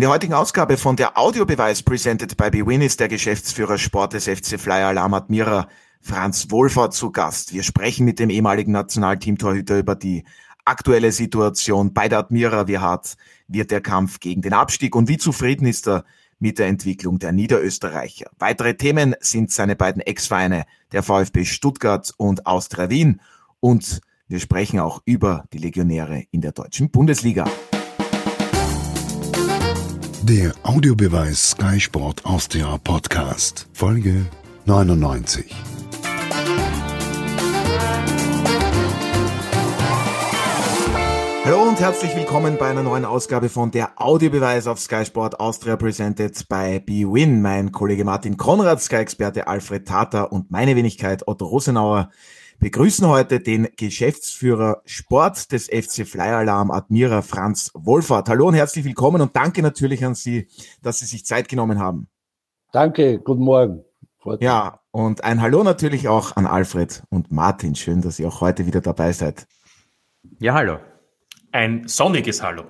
In der heutigen Ausgabe von der Audiobeweis presented by BWin ist der Geschäftsführer Sport des FC Flyer Alarm Admira Franz Wohlfahrt zu Gast. Wir sprechen mit dem ehemaligen Nationalteamtorhüter über die aktuelle Situation bei der Admira. Wie hart wird der Kampf gegen den Abstieg und wie zufrieden ist er mit der Entwicklung der Niederösterreicher? Weitere Themen sind seine beiden Ex-Vereine, der VfB Stuttgart und Austria Wien. Und wir sprechen auch über die Legionäre in der deutschen Bundesliga. Der Audiobeweis Sky Sport Austria Podcast, Folge 99. Hallo und herzlich willkommen bei einer neuen Ausgabe von der Audiobeweis auf Sky Sport Austria presented by BWin. Mein Kollege Martin Konrad, Sky-Experte Alfred Tata und meine Wenigkeit Otto Rosenauer begrüßen heute den Geschäftsführer Sport des FC Flyer Alarm Admira Franz Wohlfahrt. Hallo und herzlich willkommen und danke natürlich an Sie, dass Sie sich Zeit genommen haben. Danke, guten Morgen. Ja, und ein Hallo natürlich auch an Alfred und Martin. Schön, dass ihr auch heute wieder dabei seid. Ja, hallo. Ein sonniges Hallo.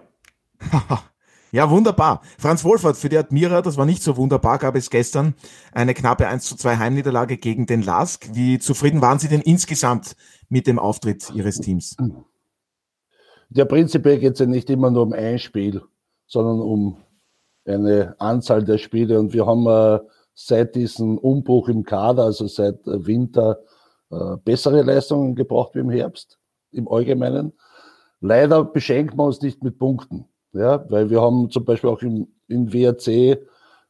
Ja, wunderbar. Franz Wohlfahrt für die Admira, das war nicht so wunderbar, gab es gestern eine knappe 1 zu 2 Heimniederlage gegen den Lask. Wie zufrieden waren Sie denn insgesamt mit dem Auftritt Ihres Teams? Ja, prinzipiell geht es ja nicht immer nur um ein Spiel, sondern um eine Anzahl der Spiele. Und wir haben äh, seit diesem Umbruch im Kader, also seit äh, Winter, äh, bessere Leistungen gebracht wie im Herbst, im Allgemeinen. Leider beschenken wir uns nicht mit Punkten. Ja, weil wir haben zum Beispiel auch im, in WRC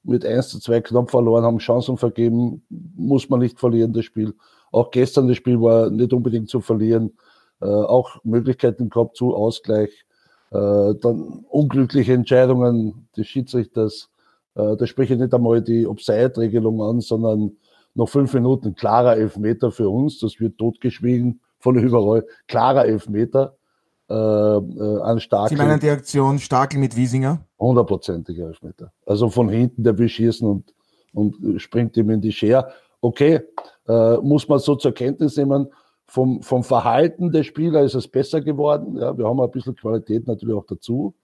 mit 1 zu 2 knapp verloren, haben Chancen vergeben, muss man nicht verlieren, das Spiel. Auch gestern das Spiel war nicht unbedingt zu verlieren, äh, auch Möglichkeiten gehabt zu Ausgleich. Äh, dann unglückliche Entscheidungen des Schiedsrichters. Äh, da spreche ich nicht einmal die Obside-Regelung an, sondern noch fünf Minuten klarer Elfmeter für uns. Das wird totgeschwiegen von überall. Klarer Elfmeter äh, äh, an Starkel. Sie meinen die Aktion Starkel mit Wiesinger? Hundertprozentiger Elfmeter. Also von hinten der will schießen und, und springt ihm in die Schere. Okay, äh, muss man so zur Kenntnis nehmen. Vom, vom Verhalten der Spieler ist es besser geworden. Ja, wir haben ein bisschen Qualität natürlich auch dazu.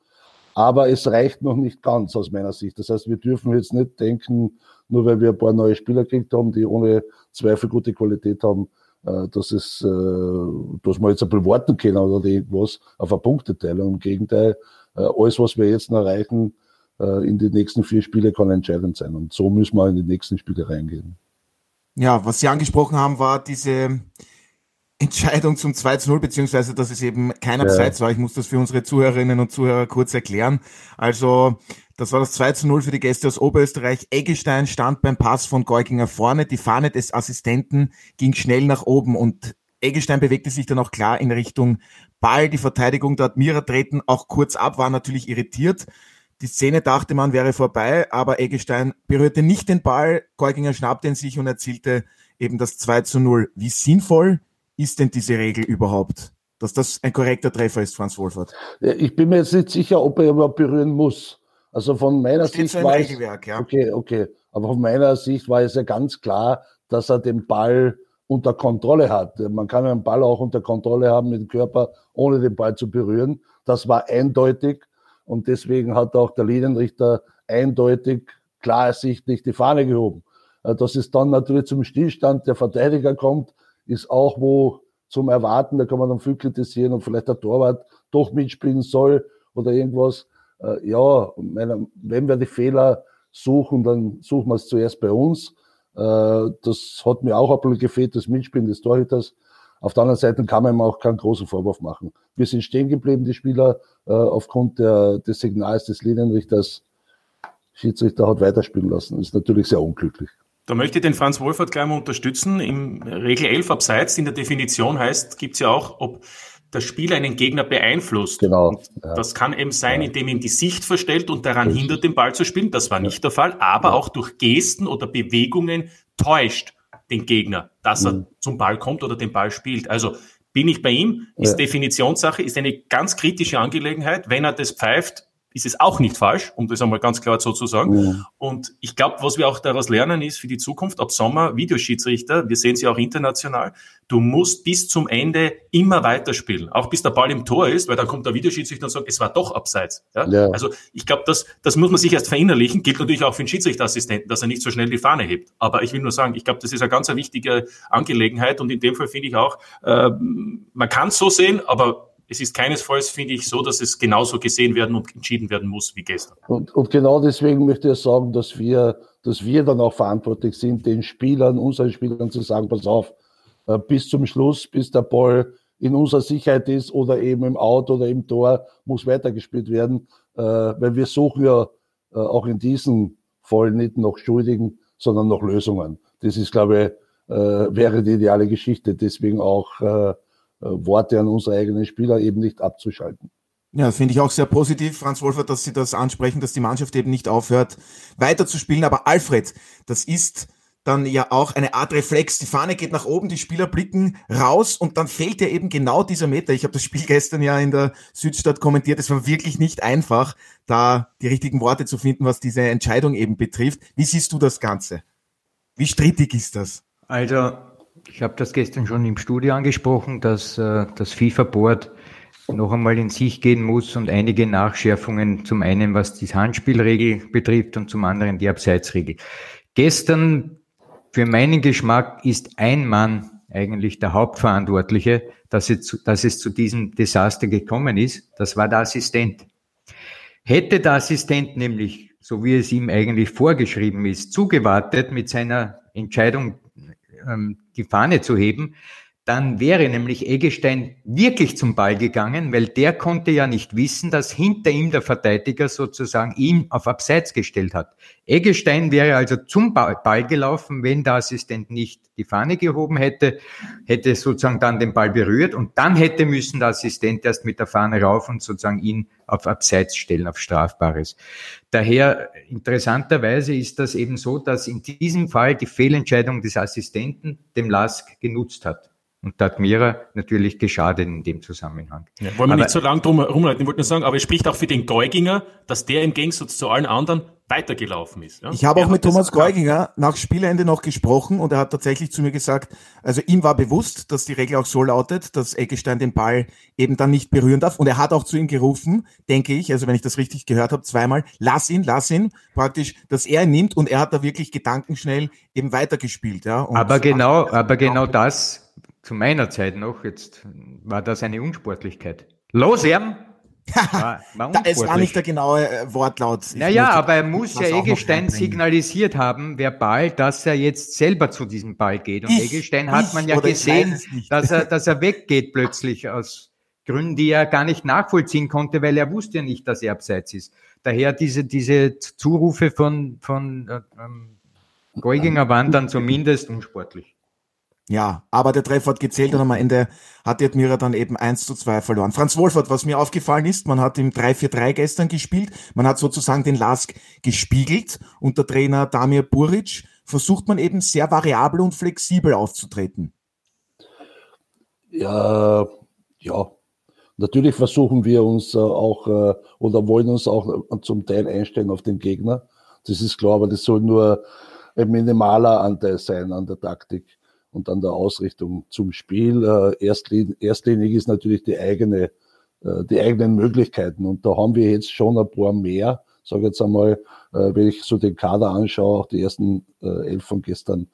Aber es reicht noch nicht ganz aus meiner Sicht. Das heißt, wir dürfen jetzt nicht denken, nur weil wir ein paar neue Spieler gekriegt haben, die ohne Zweifel gute Qualität haben, äh, dass es, äh, dass wir jetzt ein bisschen warten können oder irgendwas auf eine Punkteteilung. Im Gegenteil, äh, alles, was wir jetzt erreichen, in die nächsten vier Spiele kann entscheidend sein. Und so müssen wir in die nächsten Spiele reingehen. Ja, was Sie angesprochen haben, war diese Entscheidung zum 2 zu 0, beziehungsweise dass es eben kein Abseits ja. war. Ich muss das für unsere Zuhörerinnen und Zuhörer kurz erklären. Also das war das 2 zu 0 für die Gäste aus Oberösterreich. Eggestein stand beim Pass von Geuginger vorne. Die Fahne des Assistenten ging schnell nach oben und Eggestein bewegte sich dann auch klar in Richtung Ball. Die Verteidigung der Admira treten auch kurz ab, war natürlich irritiert. Die Szene dachte man wäre vorbei, aber Eggestein berührte nicht den Ball. Geuginger schnappte ihn sich und erzielte eben das 2 zu 0. Wie sinnvoll ist denn diese Regel überhaupt? Dass das ein korrekter Treffer ist, Franz Wohlfahrt? Ich bin mir jetzt nicht sicher, ob er überhaupt berühren muss. Also von meiner Steht Sicht so war es, ja. okay, okay. Aber von meiner Sicht war es ja ganz klar, dass er den Ball unter Kontrolle hat. Man kann einen Ball auch unter Kontrolle haben mit dem Körper, ohne den Ball zu berühren. Das war eindeutig und deswegen hat auch der Linienrichter eindeutig klar ersichtlich die Fahne gehoben. Äh, dass es dann natürlich zum Stillstand der Verteidiger kommt, ist auch wo zum Erwarten, da kann man dann viel kritisieren und vielleicht der Torwart doch mitspielen soll oder irgendwas äh, ja, meine, wenn wir die Fehler suchen, dann suchen wir es zuerst bei uns. Äh, das hat mir auch ein bisschen gefehlt, das Mitspielen des Torhüters. Auf der anderen Seite kann man ihm auch keinen großen Vorwurf machen. Wir sind stehen geblieben, die Spieler, äh, aufgrund der, des Signals des Linienrichters. Schiedsrichter hat weiterspielen lassen. Ist natürlich sehr unglücklich. Da möchte ich den Franz Wolfert gleich mal unterstützen. Im Regel 11 abseits in der Definition heißt, gibt es ja auch, ob der Spieler einen Gegner beeinflusst. Genau. Ja. Das kann eben sein, ja. indem ihm die Sicht verstellt und daran Richtig. hindert, den Ball zu spielen. Das war nicht der Fall. Aber ja. auch durch Gesten oder Bewegungen täuscht den Gegner, dass mhm. er zum Ball kommt oder den Ball spielt. Also bin ich bei ihm, ist Definitionssache, ist eine ganz kritische Angelegenheit. Wenn er das pfeift, ist es auch nicht falsch, um das einmal ganz klar so zu sagen. Ja. Und ich glaube, was wir auch daraus lernen, ist für die Zukunft, ab Sommer Videoschiedsrichter, wir sehen sie auch international, du musst bis zum Ende immer weiterspielen, auch bis der Ball im Tor ist, weil dann kommt der Videoschiedsrichter und sagt, es war doch abseits. Ja? ja. Also ich glaube, das, das muss man sich erst verinnerlichen, gilt natürlich auch für den Schiedsrichterassistenten, dass er nicht so schnell die Fahne hebt. Aber ich will nur sagen, ich glaube, das ist eine ganz wichtige Angelegenheit und in dem Fall finde ich auch, äh, man kann es so sehen, aber es ist keinesfalls, finde ich, so, dass es genauso gesehen werden und entschieden werden muss wie gestern. Und, und genau deswegen möchte ich sagen, dass wir, dass wir dann auch verantwortlich sind, den Spielern, unseren Spielern zu sagen, pass auf, äh, bis zum Schluss, bis der Ball in unserer Sicherheit ist oder eben im Out oder im Tor, muss weitergespielt werden, äh, weil wir suchen ja äh, auch in diesem Fall nicht noch Schuldigen, sondern noch Lösungen. Das ist, glaube ich, wäre die ideale Geschichte. Deswegen auch Worte an unsere eigenen Spieler eben nicht abzuschalten. Ja, finde ich auch sehr positiv, Franz Wolfert, dass Sie das ansprechen, dass die Mannschaft eben nicht aufhört, weiterzuspielen. Aber Alfred, das ist dann ja auch eine Art Reflex. Die Fahne geht nach oben, die Spieler blicken raus und dann fehlt ja eben genau dieser Meter. Ich habe das Spiel gestern ja in der Südstadt kommentiert. Es war wirklich nicht einfach, da die richtigen Worte zu finden, was diese Entscheidung eben betrifft. Wie siehst du das Ganze? Wie strittig ist das? Also ich habe das gestern schon im Studio angesprochen, dass äh, das FIFA-Board noch einmal in sich gehen muss und einige Nachschärfungen, zum einen was die Handspielregel betrifft und zum anderen die Abseitsregel. Gestern, für meinen Geschmack, ist ein Mann eigentlich der Hauptverantwortliche, dass es, dass es zu diesem Desaster gekommen ist. Das war der Assistent. Hätte der Assistent nämlich, so wie es ihm eigentlich vorgeschrieben ist, zugewartet mit seiner Entscheidung ähm, die Fahne zu heben, dann wäre nämlich Eggestein wirklich zum Ball gegangen, weil der konnte ja nicht wissen, dass hinter ihm der Verteidiger sozusagen ihn auf Abseits gestellt hat. Eggestein wäre also zum Ball gelaufen, wenn der Assistent nicht die Fahne gehoben hätte, hätte sozusagen dann den Ball berührt und dann hätte müssen der Assistent erst mit der Fahne rauf und sozusagen ihn auf Abseits stellen, auf Strafbares. Daher interessanterweise ist das eben so, dass in diesem Fall die Fehlentscheidung des Assistenten dem Lask genutzt hat. Und da hat Mira natürlich geschadet in dem Zusammenhang. Ja, wollen wir aber, nicht so lange drum rumleiten, ich wollte nur sagen, aber es spricht auch für den Geuginger, dass der im Gegensatz zu allen anderen weitergelaufen ist. Ja? Ich habe auch mit Thomas Geuginger nach Spielende noch gesprochen und er hat tatsächlich zu mir gesagt, also ihm war bewusst, dass die Regel auch so lautet, dass Eggestein den Ball eben dann nicht berühren darf und er hat auch zu ihm gerufen, denke ich, also wenn ich das richtig gehört habe, zweimal, lass ihn, lass ihn, praktisch, dass er ihn nimmt und er hat da wirklich gedankenschnell eben weitergespielt. Ja? Und aber genau, aber genau das zu meiner Zeit noch, jetzt war das eine Unsportlichkeit. Los, Erm! War, war es war nicht der genaue äh, Wortlaut. Ich naja, aber er muss ja Eggestein signalisiert haben, verbal, dass er jetzt selber zu diesem Ball geht. Und ich, Eggestein hat man ja gesehen, dass er, dass er weggeht plötzlich aus Gründen, die er gar nicht nachvollziehen konnte, weil er wusste ja nicht, dass er abseits ist. Daher diese, diese Zurufe von, von äh, ähm, Geuginger waren dann zumindest unsportlich. Ja, aber der Treffer hat gezählt und am Ende hat die Admira dann eben 1 zu 2 verloren. Franz Wolfert, was mir aufgefallen ist, man hat im 3-4-3 gestern gespielt, man hat sozusagen den Lask gespiegelt und der Trainer Damir Buric versucht man eben sehr variabel und flexibel aufzutreten. Ja, ja. Natürlich versuchen wir uns äh, auch äh, oder wollen uns auch äh, zum Teil einstellen auf den Gegner. Das ist klar, aber das soll nur ein minimaler Anteil sein an der Taktik und an der Ausrichtung zum Spiel. Äh, erstlin erstlinig ist natürlich die eigene, äh, die eigenen Möglichkeiten. Und da haben wir jetzt schon ein paar mehr. Sage jetzt einmal, äh, wenn ich so den Kader anschaue, auch die ersten äh, elf von gestern,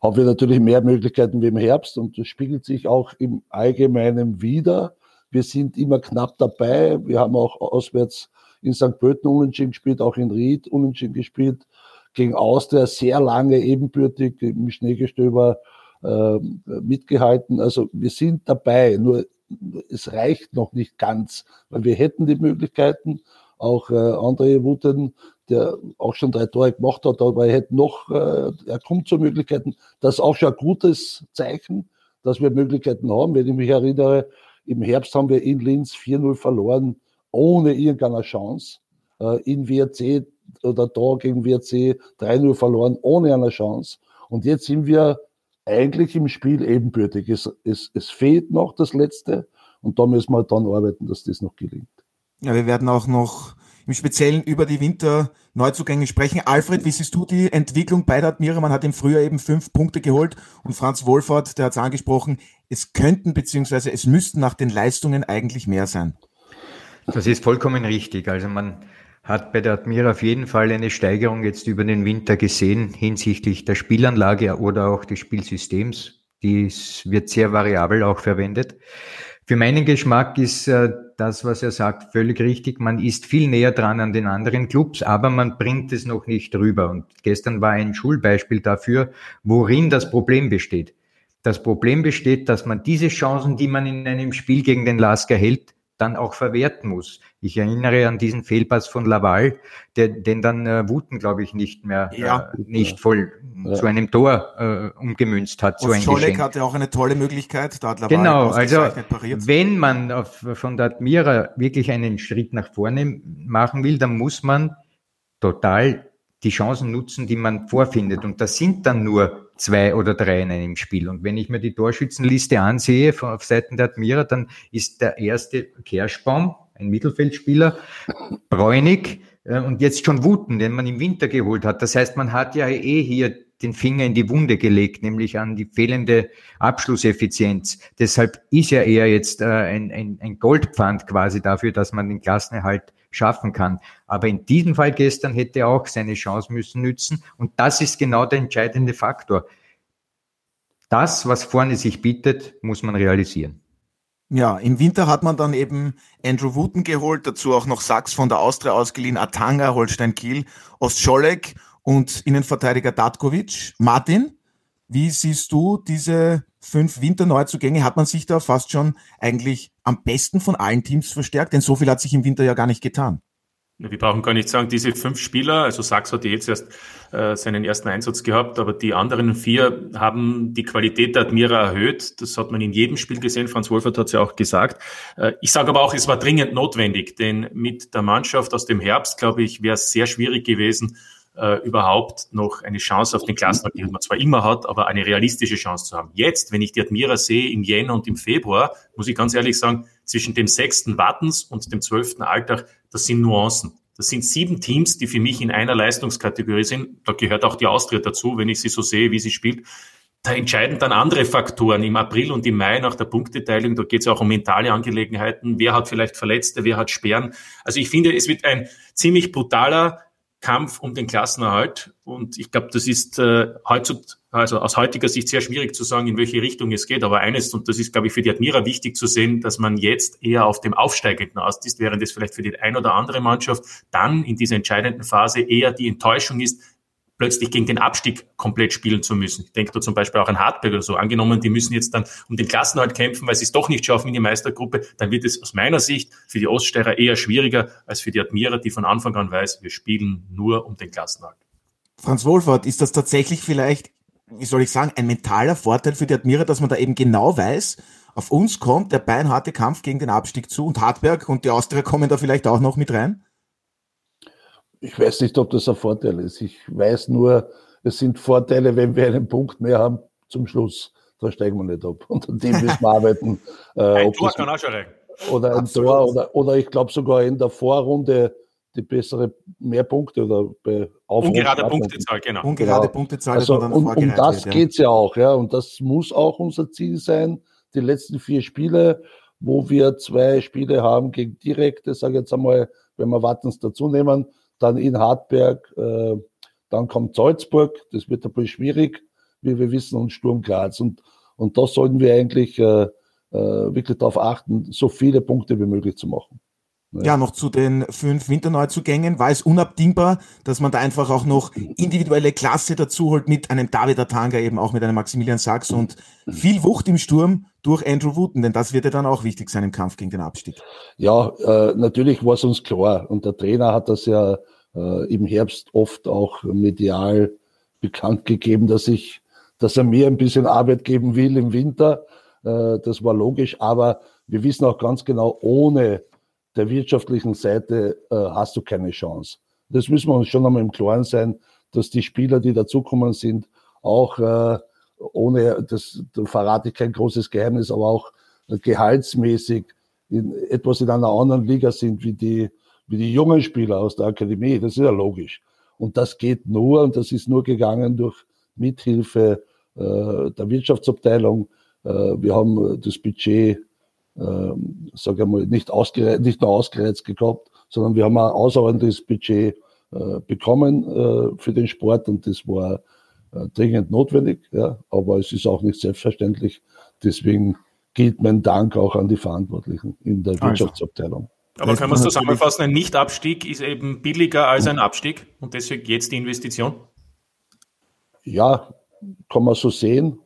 haben wir natürlich mehr Möglichkeiten wie im Herbst und das spiegelt sich auch im Allgemeinen wieder. Wir sind immer knapp dabei. Wir haben auch auswärts in St. Pölten unentschieden gespielt, auch in Ried unentschieden gespielt. Gegen Austria sehr lange ebenbürtig im Schneegestöber äh, mitgehalten. Also wir sind dabei, nur es reicht noch nicht ganz, weil wir hätten die Möglichkeiten. Auch äh, André Wuten, der auch schon drei Tore gemacht hat, aber er hätte noch, äh, er kommt zu Möglichkeiten. Das ist auch schon ein gutes Zeichen, dass wir Möglichkeiten haben. Wenn ich mich erinnere, im Herbst haben wir in Linz 4-0 verloren, ohne irgendeine Chance. Äh, in WRC oder da gegen WRC 3-0 verloren, ohne eine Chance. Und jetzt sind wir eigentlich im Spiel ebenbürtig. Es, es, es fehlt noch das Letzte und da müssen wir dann arbeiten, dass das noch gelingt. Ja, wir werden auch noch im Speziellen über die Winterneuzugänge sprechen. Alfred, wie siehst du die Entwicklung bei der Admira? Man hat im Frühjahr eben fünf Punkte geholt und Franz Wohlfahrt, der hat es angesprochen, es könnten beziehungsweise es müssten nach den Leistungen eigentlich mehr sein. Das ist vollkommen richtig. Also man hat bei der Admira auf jeden Fall eine Steigerung jetzt über den Winter gesehen hinsichtlich der Spielanlage oder auch des Spielsystems. Dies wird sehr variabel auch verwendet. Für meinen Geschmack ist äh, das, was er sagt, völlig richtig. Man ist viel näher dran an den anderen Clubs, aber man bringt es noch nicht rüber. Und gestern war ein Schulbeispiel dafür, worin das Problem besteht. Das Problem besteht, dass man diese Chancen, die man in einem Spiel gegen den Lasker hält, dann auch verwerten muss. Ich erinnere an diesen Fehlpass von Laval, der, den dann äh, Wuten, glaube ich, nicht mehr, ja. äh, nicht voll ja. zu einem Tor äh, umgemünzt hat. So ein Scholek hatte auch eine tolle Möglichkeit, da hat Laval Genau, also wenn man auf, von der Admira wirklich einen Schritt nach vorne machen will, dann muss man total die Chancen nutzen, die man vorfindet. Und das sind dann nur zwei oder drei in einem Spiel. Und wenn ich mir die Torschützenliste ansehe auf Seiten der Admira, dann ist der erste Kerschbaum, ein Mittelfeldspieler, Bräunig äh, und jetzt schon Wuten, den man im Winter geholt hat. Das heißt, man hat ja eh hier den Finger in die Wunde gelegt, nämlich an die fehlende Abschlusseffizienz. Deshalb ist ja eher jetzt äh, ein, ein, ein Goldpfand quasi dafür, dass man den Klassenerhalt schaffen kann. Aber in diesem Fall gestern hätte er auch seine Chance müssen nützen. Und das ist genau der entscheidende Faktor. Das, was vorne sich bietet, muss man realisieren. Ja, im Winter hat man dann eben Andrew Wooten geholt, dazu auch noch Sachs von der Austria ausgeliehen, Atanga, Holstein Kiel, Ostscholek und Innenverteidiger Datkovic. Martin, wie siehst du diese fünf Winterneuzugänge? Hat man sich da fast schon eigentlich am besten von allen Teams verstärkt? Denn so viel hat sich im Winter ja gar nicht getan. Wir brauchen gar nicht sagen, diese fünf Spieler, also Sachs hat jetzt erst äh, seinen ersten Einsatz gehabt, aber die anderen vier haben die Qualität der Admira erhöht. Das hat man in jedem Spiel gesehen. Franz Wolfert hat es ja auch gesagt. Äh, ich sage aber auch, es war dringend notwendig, denn mit der Mannschaft aus dem Herbst, glaube ich, wäre es sehr schwierig gewesen, äh, überhaupt noch eine Chance auf den Klassenerhalt, die man zwar immer hat, aber eine realistische Chance zu haben. Jetzt, wenn ich die Admira sehe im Jänner und im Februar, muss ich ganz ehrlich sagen, zwischen dem sechsten Wattens und dem zwölften Alltag, das sind Nuancen. Das sind sieben Teams, die für mich in einer Leistungskategorie sind. Da gehört auch die Austria dazu, wenn ich sie so sehe, wie sie spielt. Da entscheiden dann andere Faktoren im April und im Mai nach der Punkteteilung. Da geht es auch um mentale Angelegenheiten. Wer hat vielleicht Verletzte, wer hat Sperren? Also ich finde, es wird ein ziemlich brutaler Kampf um den Klassenerhalt. Und ich glaube, das ist äh, heutzutage, also aus heutiger Sicht sehr schwierig zu sagen, in welche Richtung es geht. Aber eines, und das ist, glaube ich, für die Admira wichtig zu sehen, dass man jetzt eher auf dem Aufsteigenden aus ist, während es vielleicht für die ein oder andere Mannschaft dann in dieser entscheidenden Phase eher die Enttäuschung ist, plötzlich gegen den Abstieg komplett spielen zu müssen. Ich denke da zum Beispiel auch an Hartberg oder so. Angenommen, die müssen jetzt dann um den Klassenhalt kämpfen, weil sie es doch nicht schaffen in die Meistergruppe, dann wird es aus meiner Sicht für die Oststeirer eher schwieriger als für die Admira, die von Anfang an weiß, wir spielen nur um den Klassenhalt. Franz Wohlfahrt, ist das tatsächlich vielleicht, wie soll ich sagen, ein mentaler Vorteil für die Admira, dass man da eben genau weiß, auf uns kommt der beinharte Kampf gegen den Abstieg zu und Hartberg und die Austria kommen da vielleicht auch noch mit rein? Ich weiß nicht, ob das ein Vorteil ist. Ich weiß nur, es sind Vorteile, wenn wir einen Punkt mehr haben zum Schluss. Da steigen wir nicht ab. Und an dem müssen wir arbeiten. Äh, ein Tor kann auch schon rein. Oder ein Absolut. Tor, oder, oder ich glaube sogar in der Vorrunde die bessere, mehr Punkte oder bei Auf Ungerade Punktezahl, genau. Ungerade genau. Punktezahl, also, und, um das wird, geht's ja auch, ja. Und das muss auch unser Ziel sein. Die letzten vier Spiele, wo wir zwei Spiele haben gegen direkte, sage ich jetzt einmal, wenn wir Wattens dazu nehmen, dann in Hartberg, äh, dann kommt Salzburg, das wird ein bisschen schwierig, wie wir wissen, und Sturm Graz. Und, und da sollten wir eigentlich äh, äh, wirklich darauf achten, so viele Punkte wie möglich zu machen. Ja, noch zu den fünf Winterneuzugängen war es unabdingbar, dass man da einfach auch noch individuelle Klasse dazu holt mit einem David Atanga, eben auch mit einem Maximilian Sachs und viel Wucht im Sturm durch Andrew Wooten, denn das wird ja dann auch wichtig sein im Kampf gegen den Abstieg. Ja, äh, natürlich war es uns klar und der Trainer hat das ja äh, im Herbst oft auch medial bekannt gegeben, dass ich, dass er mir ein bisschen Arbeit geben will im Winter. Äh, das war logisch, aber wir wissen auch ganz genau, ohne der wirtschaftlichen Seite äh, hast du keine Chance. Das müssen wir uns schon einmal im Klaren sein, dass die Spieler, die dazukommen sind, auch äh, ohne, das da verrate ich kein großes Geheimnis, aber auch gehaltsmäßig in, etwas in einer anderen Liga sind wie die, wie die jungen Spieler aus der Akademie. Das ist ja logisch. Und das geht nur, und das ist nur gegangen durch Mithilfe äh, der Wirtschaftsabteilung. Äh, wir haben das Budget, äh, sage ich mal, nicht, ausgereizt, nicht nur ausgereizt gehabt, sondern wir haben ein außerordentliches Budget äh, bekommen äh, für den Sport und das war äh, dringend notwendig. Ja, aber es ist auch nicht selbstverständlich. Deswegen gilt mein Dank auch an die Verantwortlichen in der also. Wirtschaftsabteilung. Aber können wir es zusammenfassen, ein Nicht-Abstieg ist eben billiger als ein Abstieg und deswegen jetzt die Investition? Ja, kann man so sehen.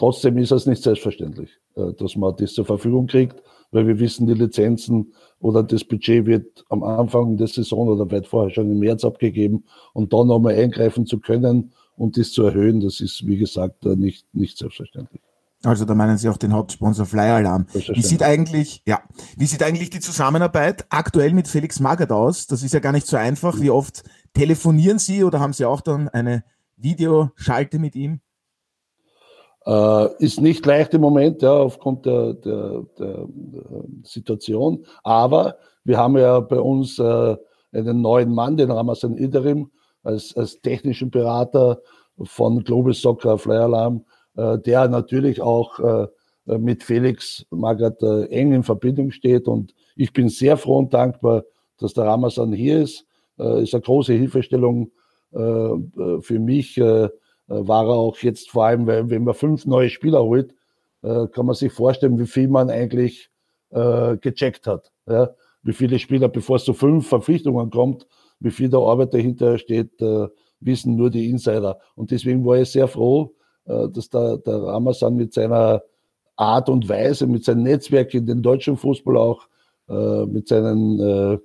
Trotzdem ist es nicht selbstverständlich, äh, dass man das zur Verfügung kriegt, weil wir wissen, die Lizenzen oder das Budget wird am Anfang der Saison oder weit vorher schon im März abgegeben und dann nochmal eingreifen zu können und das zu erhöhen, das ist, wie gesagt, äh, nicht, nicht selbstverständlich. Also da meinen Sie auch den Hauptsponsor Flyer Alarm. Wie sieht eigentlich, ja, wie sieht eigentlich die Zusammenarbeit aktuell mit Felix Magath aus? Das ist ja gar nicht so einfach. Wie oft telefonieren Sie oder haben Sie auch dann eine Videoschalte mit ihm? Äh, ist nicht leicht im Moment, ja, aufgrund der, der, der, der Situation. Aber wir haben ja bei uns äh, einen neuen Mann, den Ramazan Iderim, als, als technischen Berater von Global Soccer Flyer Alarm äh, der natürlich auch äh, mit Felix Magath äh, eng in Verbindung steht. Und ich bin sehr froh und dankbar, dass der Ramazan hier ist. Ist eine große Hilfestellung für mich. War er auch jetzt vor allem, wenn man fünf neue Spieler holt, kann man sich vorstellen, wie viel man eigentlich gecheckt hat. Wie viele Spieler, bevor es zu fünf Verpflichtungen kommt, wie viel der Arbeit dahinter steht, wissen nur die Insider. Und deswegen war ich sehr froh, äh, dass der, der Ramazan mit seiner Art und Weise, mit seinem Netzwerk in den deutschen Fußball auch, äh, mit seinen äh,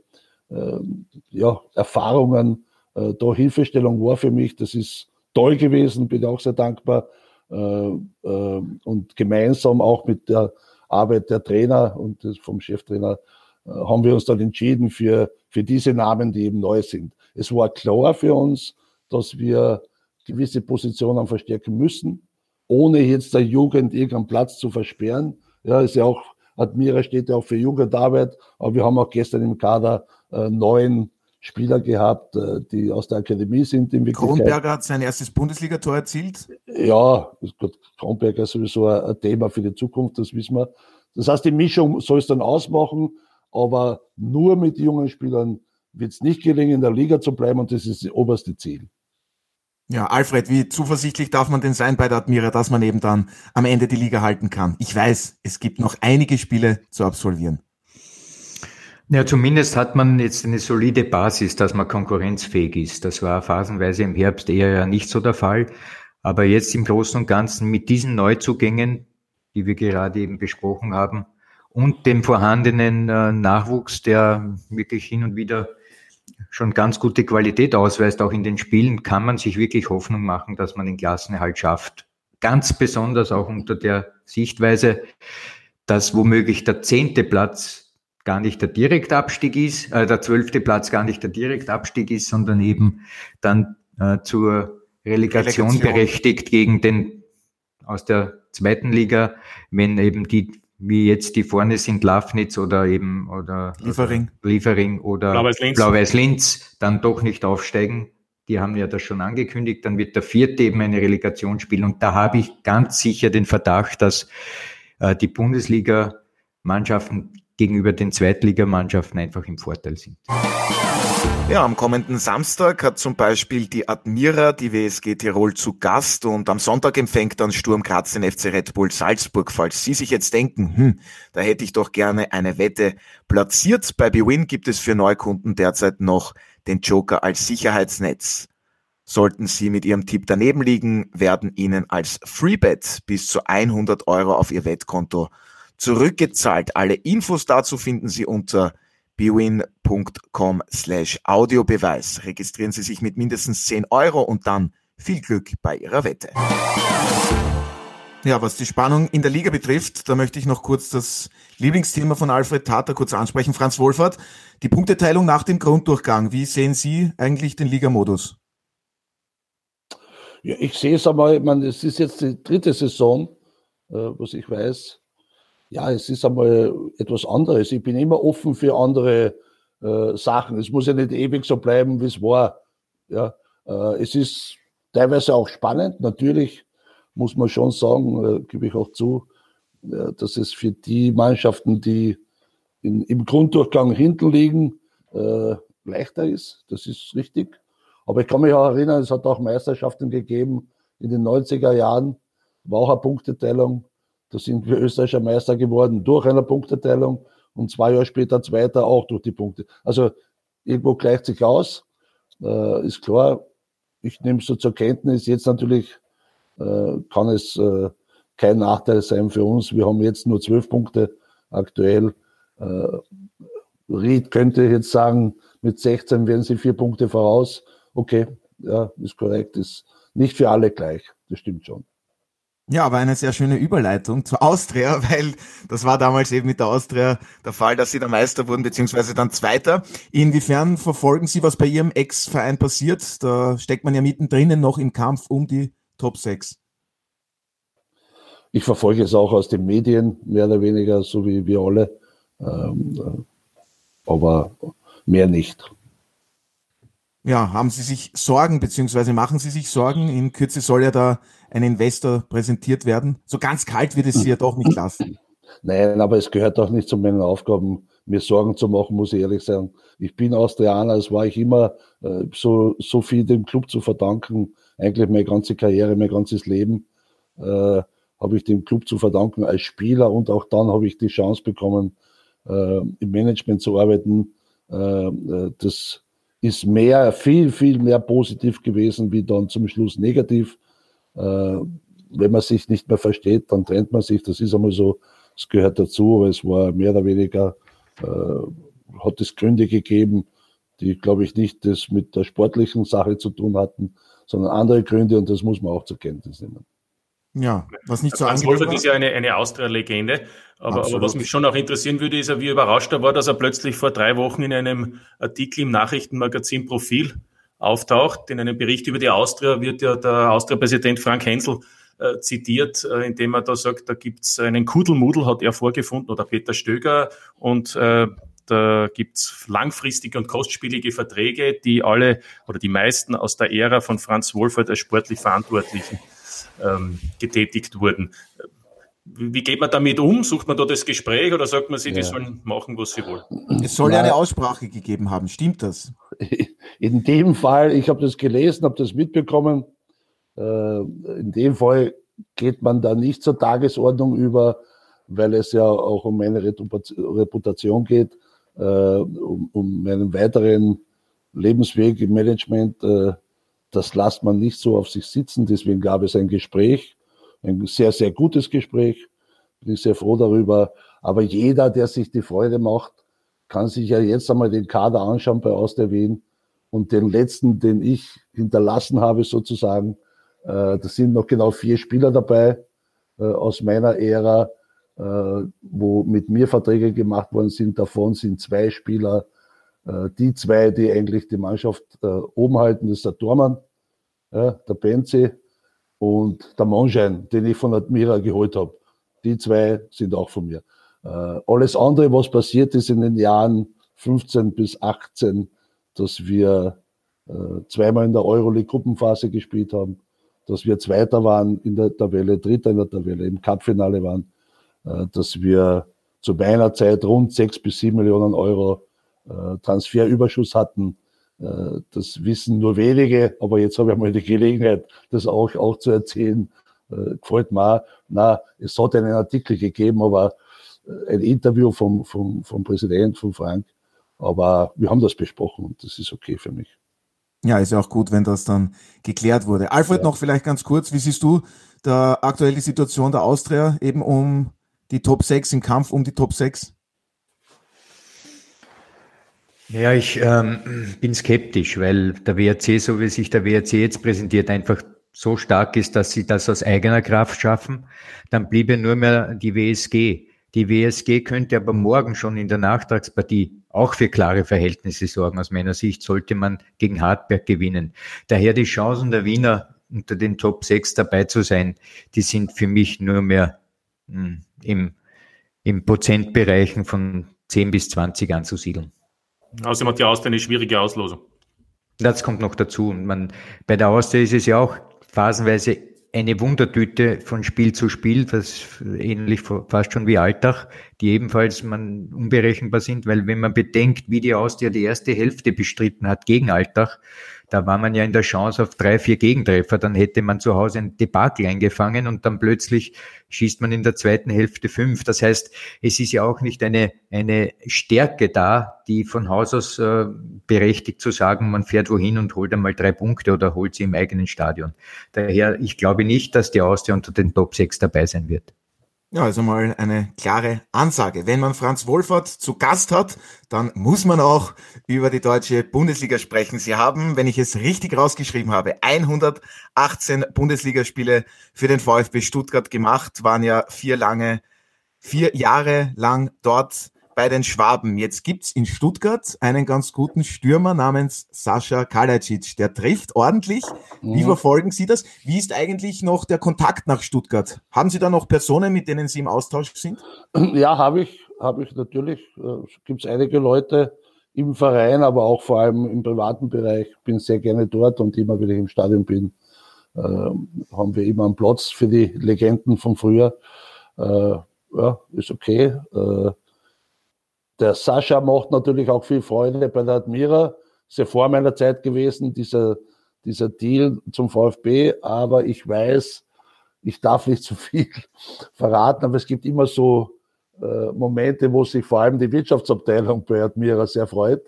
ja, Erfahrungen da Hilfestellung war für mich. Das ist toll gewesen, bin auch sehr dankbar. und gemeinsam auch mit der Arbeit der Trainer und vom Cheftrainer haben wir uns dann entschieden für, für diese Namen, die eben neu sind. Es war klar für uns, dass wir gewisse Positionen verstärken müssen, ohne jetzt der Jugend irgendeinen Platz zu versperren. Ja, ist ja auch, Admira steht ja auch für Jugendarbeit, aber wir haben auch gestern im Kader äh, neun Spieler gehabt, äh, die aus der Akademie sind. In Kronberger hat sein erstes Bundesligator erzielt. Ja, gut, Kronberger ist sowieso ein Thema für die Zukunft, das wissen wir. Das heißt, die Mischung soll es dann ausmachen, aber nur mit jungen Spielern wird es nicht gelingen, in der Liga zu bleiben und das ist das oberste Ziel. Ja, Alfred, wie zuversichtlich darf man denn sein bei der Admira, dass man eben dann am Ende die Liga halten kann? Ich weiß, es gibt noch einige Spiele zu absolvieren. Ja, zumindest hat man jetzt eine solide Basis, dass man konkurrenzfähig ist. Das war phasenweise im Herbst eher ja nicht so der Fall. Aber jetzt im Großen und Ganzen mit diesen Neuzugängen, die wir gerade eben besprochen haben, und dem vorhandenen äh, Nachwuchs, der wirklich hin und wieder schon ganz gute Qualität ausweist, auch in den Spielen, kann man sich wirklich Hoffnung machen, dass man den Klassenerhalt schafft. Ganz besonders auch unter der Sichtweise, dass womöglich der zehnte Platz gar nicht der Direktabstieg ist, äh, der zwölfte Platz gar nicht der Direktabstieg ist, sondern eben dann äh, zur Relegation, Relegation berechtigt gegen den aus der zweiten Liga, wenn eben die wie jetzt die vorne sind, Lafnitz oder eben oder Liefering, oder Liefering oder Blau-Weiß-Linz, Blau-Weiß-Linz dann doch nicht aufsteigen. Die haben ja das schon angekündigt. Dann wird der vierte eben eine Relegation spielen. Und da habe ich ganz sicher den Verdacht, dass äh, die Bundesliga-Mannschaften gegenüber den Zweitligamannschaften einfach im Vorteil sind. Ja, am kommenden Samstag hat zum Beispiel die Admira die WSG Tirol zu Gast und am Sonntag empfängt dann Sturm Graz den FC Red Bull Salzburg. Falls Sie sich jetzt denken, hm, da hätte ich doch gerne eine Wette platziert. Bei BWin gibt es für Neukunden derzeit noch den Joker als Sicherheitsnetz. Sollten Sie mit Ihrem Tipp daneben liegen, werden Ihnen als Freebet bis zu 100 Euro auf Ihr Wettkonto zurückgezahlt. Alle Infos dazu finden Sie unter bwin.com slash Audiobeweis. Registrieren Sie sich mit mindestens 10 Euro und dann viel Glück bei Ihrer Wette. Ja, was die Spannung in der Liga betrifft, da möchte ich noch kurz das Lieblingsthema von Alfred Tater kurz ansprechen. Franz Wohlfahrt, die Punkteteilung nach dem Grunddurchgang. Wie sehen Sie eigentlich den Ligamodus? Ja, ich sehe es einmal, ich meine, es ist jetzt die dritte Saison, äh, was ich weiß, ja, es ist einmal etwas anderes. Ich bin immer offen für andere äh, Sachen. Es muss ja nicht ewig so bleiben, wie es war. Ja, äh, es ist teilweise auch spannend. Natürlich muss man schon sagen, äh, gebe ich auch zu, äh, dass es für die Mannschaften, die in, im Grunddurchgang hinten liegen, äh, leichter ist. Das ist richtig. Aber ich kann mich auch erinnern, es hat auch Meisterschaften gegeben in den 90er Jahren, war auch eine Punkteteilung. Da sind wir österreichischer Meister geworden durch eine Punkteteilung und zwei Jahre später Zweiter auch durch die Punkte. Also irgendwo gleicht sich aus, äh, ist klar. Ich nehme es so zur Kenntnis. Jetzt natürlich äh, kann es äh, kein Nachteil sein für uns. Wir haben jetzt nur zwölf Punkte aktuell. Äh, Ried könnte jetzt sagen, mit 16 werden sie vier Punkte voraus. Okay, ja, ist korrekt, ist nicht für alle gleich. Das stimmt schon. Ja, aber eine sehr schöne Überleitung zur Austria, weil das war damals eben mit der Austria der Fall, dass sie der Meister wurden, beziehungsweise dann Zweiter. Inwiefern verfolgen Sie, was bei Ihrem Ex-Verein passiert? Da steckt man ja mittendrin noch im Kampf um die Top 6. Ich verfolge es auch aus den Medien, mehr oder weniger, so wie wir alle. Ähm, äh, aber mehr nicht. Ja, haben Sie sich Sorgen, beziehungsweise machen Sie sich Sorgen? In Kürze soll ja da ein Investor präsentiert werden. So ganz kalt wird es Sie ja doch nicht lassen. Nein, aber es gehört auch nicht zu meinen Aufgaben, mir Sorgen zu machen, muss ich ehrlich sagen. Ich bin Austrianer, es war ich immer äh, so, so viel dem Club zu verdanken, eigentlich meine ganze Karriere, mein ganzes Leben äh, habe ich dem Club zu verdanken als Spieler und auch dann habe ich die Chance bekommen, äh, im Management zu arbeiten. Äh, äh das ist mehr, viel, viel mehr positiv gewesen, wie dann zum Schluss negativ. Äh, wenn man sich nicht mehr versteht, dann trennt man sich. Das ist einmal so, es gehört dazu, aber es war mehr oder weniger, äh, hat es Gründe gegeben, die, glaube ich, nicht das mit der sportlichen Sache zu tun hatten, sondern andere Gründe und das muss man auch zur Kenntnis nehmen. Ja, was nicht so Hans Wolfert ist ja eine, eine Austria-Legende. Aber, aber, was mich schon auch interessieren würde, ist, wie überrascht er war, dass er plötzlich vor drei Wochen in einem Artikel im Nachrichtenmagazin Profil auftaucht. In einem Bericht über die Austria wird ja der Austria-Präsident Frank Hensel äh, zitiert, äh, indem er da sagt, da gibt's einen Kudelmudel, hat er vorgefunden, oder Peter Stöger, und äh, da gibt's langfristige und kostspielige Verträge, die alle oder die meisten aus der Ära von Franz Wohlfahrt als sportlich Verantwortlichen ähm, getätigt wurden. Wie geht man damit um? Sucht man da das Gespräch oder sagt man sich, ja. die sollen machen, was sie wollen? Es soll ja eine Aussprache gegeben haben, stimmt das? In dem Fall, ich habe das gelesen, habe das mitbekommen, äh, in dem Fall geht man da nicht zur Tagesordnung über, weil es ja auch um meine Reputation geht, äh, um, meinen weiteren Lebensweg im Management. Äh, das lässt man nicht so auf sich sitzen. Deswegen gab es ein Gespräch, ein sehr, sehr gutes Gespräch. Bin ich sehr froh darüber. Aber jeder, der sich die Freude macht, kann sich ja jetzt einmal den Kader anschauen bei Austria Wien. Und den letzten, den ich hinterlassen habe, sozusagen, äh, da sind noch genau vier Spieler dabei äh, aus meiner Ära, äh, wo mit mir Verträge gemacht worden sind. Davon sind zwei Spieler, äh, die zwei, die eigentlich die Mannschaft äh, oben halten, das ist der Tormann, ja, der Benzi und der Monschein, den ich von Admira geholt habe. Die zwei sind auch von mir. Äh, alles andere, was passiert ist in den Jahren 15 bis 18, dass wir äh, zweimal in der Euroleague-Gruppenphase gespielt haben, dass wir Zweiter waren in der Tabelle, Dritter in der Tabelle, im Cupfinale waren, äh, dass wir zu meiner Zeit rund sechs bis sieben Millionen Euro Transferüberschuss hatten das wissen nur wenige, aber jetzt habe ich mal die Gelegenheit, das auch, auch zu erzählen. Äh, gefällt mir auch. Na, es hat einen Artikel gegeben, aber ein Interview vom, vom, vom Präsident, von Frank. Aber wir haben das besprochen und das ist okay für mich. Ja, ist ja auch gut, wenn das dann geklärt wurde. Alfred, ja. noch vielleicht ganz kurz, wie siehst du da aktuell die Situation der Austria eben um die Top 6 im Kampf um die Top 6? Ja, ich ähm, bin skeptisch, weil der WRC, so wie sich der WRC jetzt präsentiert, einfach so stark ist, dass sie das aus eigener Kraft schaffen. Dann bliebe nur mehr die WSG. Die WSG könnte aber morgen schon in der Nachtragspartie auch für klare Verhältnisse sorgen. Aus meiner Sicht sollte man gegen Hartberg gewinnen. Daher die Chancen der Wiener unter den Top 6 dabei zu sein, die sind für mich nur mehr mh, hm, im, im Prozentbereichen von 10 bis 20 anzusiedeln. Außerdem hat die Austria eine schwierige Auslosung. Das kommt noch dazu. Man, bei der Austria ist es ja auch phasenweise eine Wundertüte von Spiel zu Spiel, das ähnlich fast schon wie Alltag, die ebenfalls man unberechenbar sind, weil wenn man bedenkt, wie die Austria die erste Hälfte bestritten hat gegen Alltag, da war man ja in der Chance auf drei, vier Gegentreffer, dann hätte man zu Hause ein Debakel eingefangen und dann plötzlich schießt man in der zweiten Hälfte fünf. Das heißt, es ist ja auch nicht eine, eine Stärke da, die von Haus aus äh, berechtigt zu sagen, man fährt wohin und holt einmal drei Punkte oder holt sie im eigenen Stadion. Daher, ich glaube nicht, dass die Austria unter den Top 6 dabei sein wird. Ja, also mal eine klare Ansage. Wenn man Franz Wohlfahrt zu Gast hat, dann muss man auch über die deutsche Bundesliga sprechen. Sie haben, wenn ich es richtig rausgeschrieben habe, 118 Bundesligaspiele für den VfB Stuttgart gemacht, waren ja vier lange, vier Jahre lang dort bei den Schwaben. Jetzt gibt's in Stuttgart einen ganz guten Stürmer namens Sascha Kalajic. Der trifft ordentlich. Wie mhm. verfolgen Sie das? Wie ist eigentlich noch der Kontakt nach Stuttgart? Haben Sie da noch Personen, mit denen Sie im Austausch sind? Ja, habe ich, habe ich natürlich. Äh, gibt's einige Leute im Verein, aber auch vor allem im privaten Bereich. Ich bin sehr gerne dort und immer, wenn ich im Stadion bin, äh, haben wir immer einen Platz für die Legenden von früher. Äh, ja, ist okay. Der Sascha macht natürlich auch viel Freude bei der Admira. Ist ja vor meiner Zeit gewesen, dieser, dieser Deal zum VfB. Aber ich weiß, ich darf nicht zu viel verraten, aber es gibt immer so äh, Momente, wo sich vor allem die Wirtschaftsabteilung bei Admira sehr freut.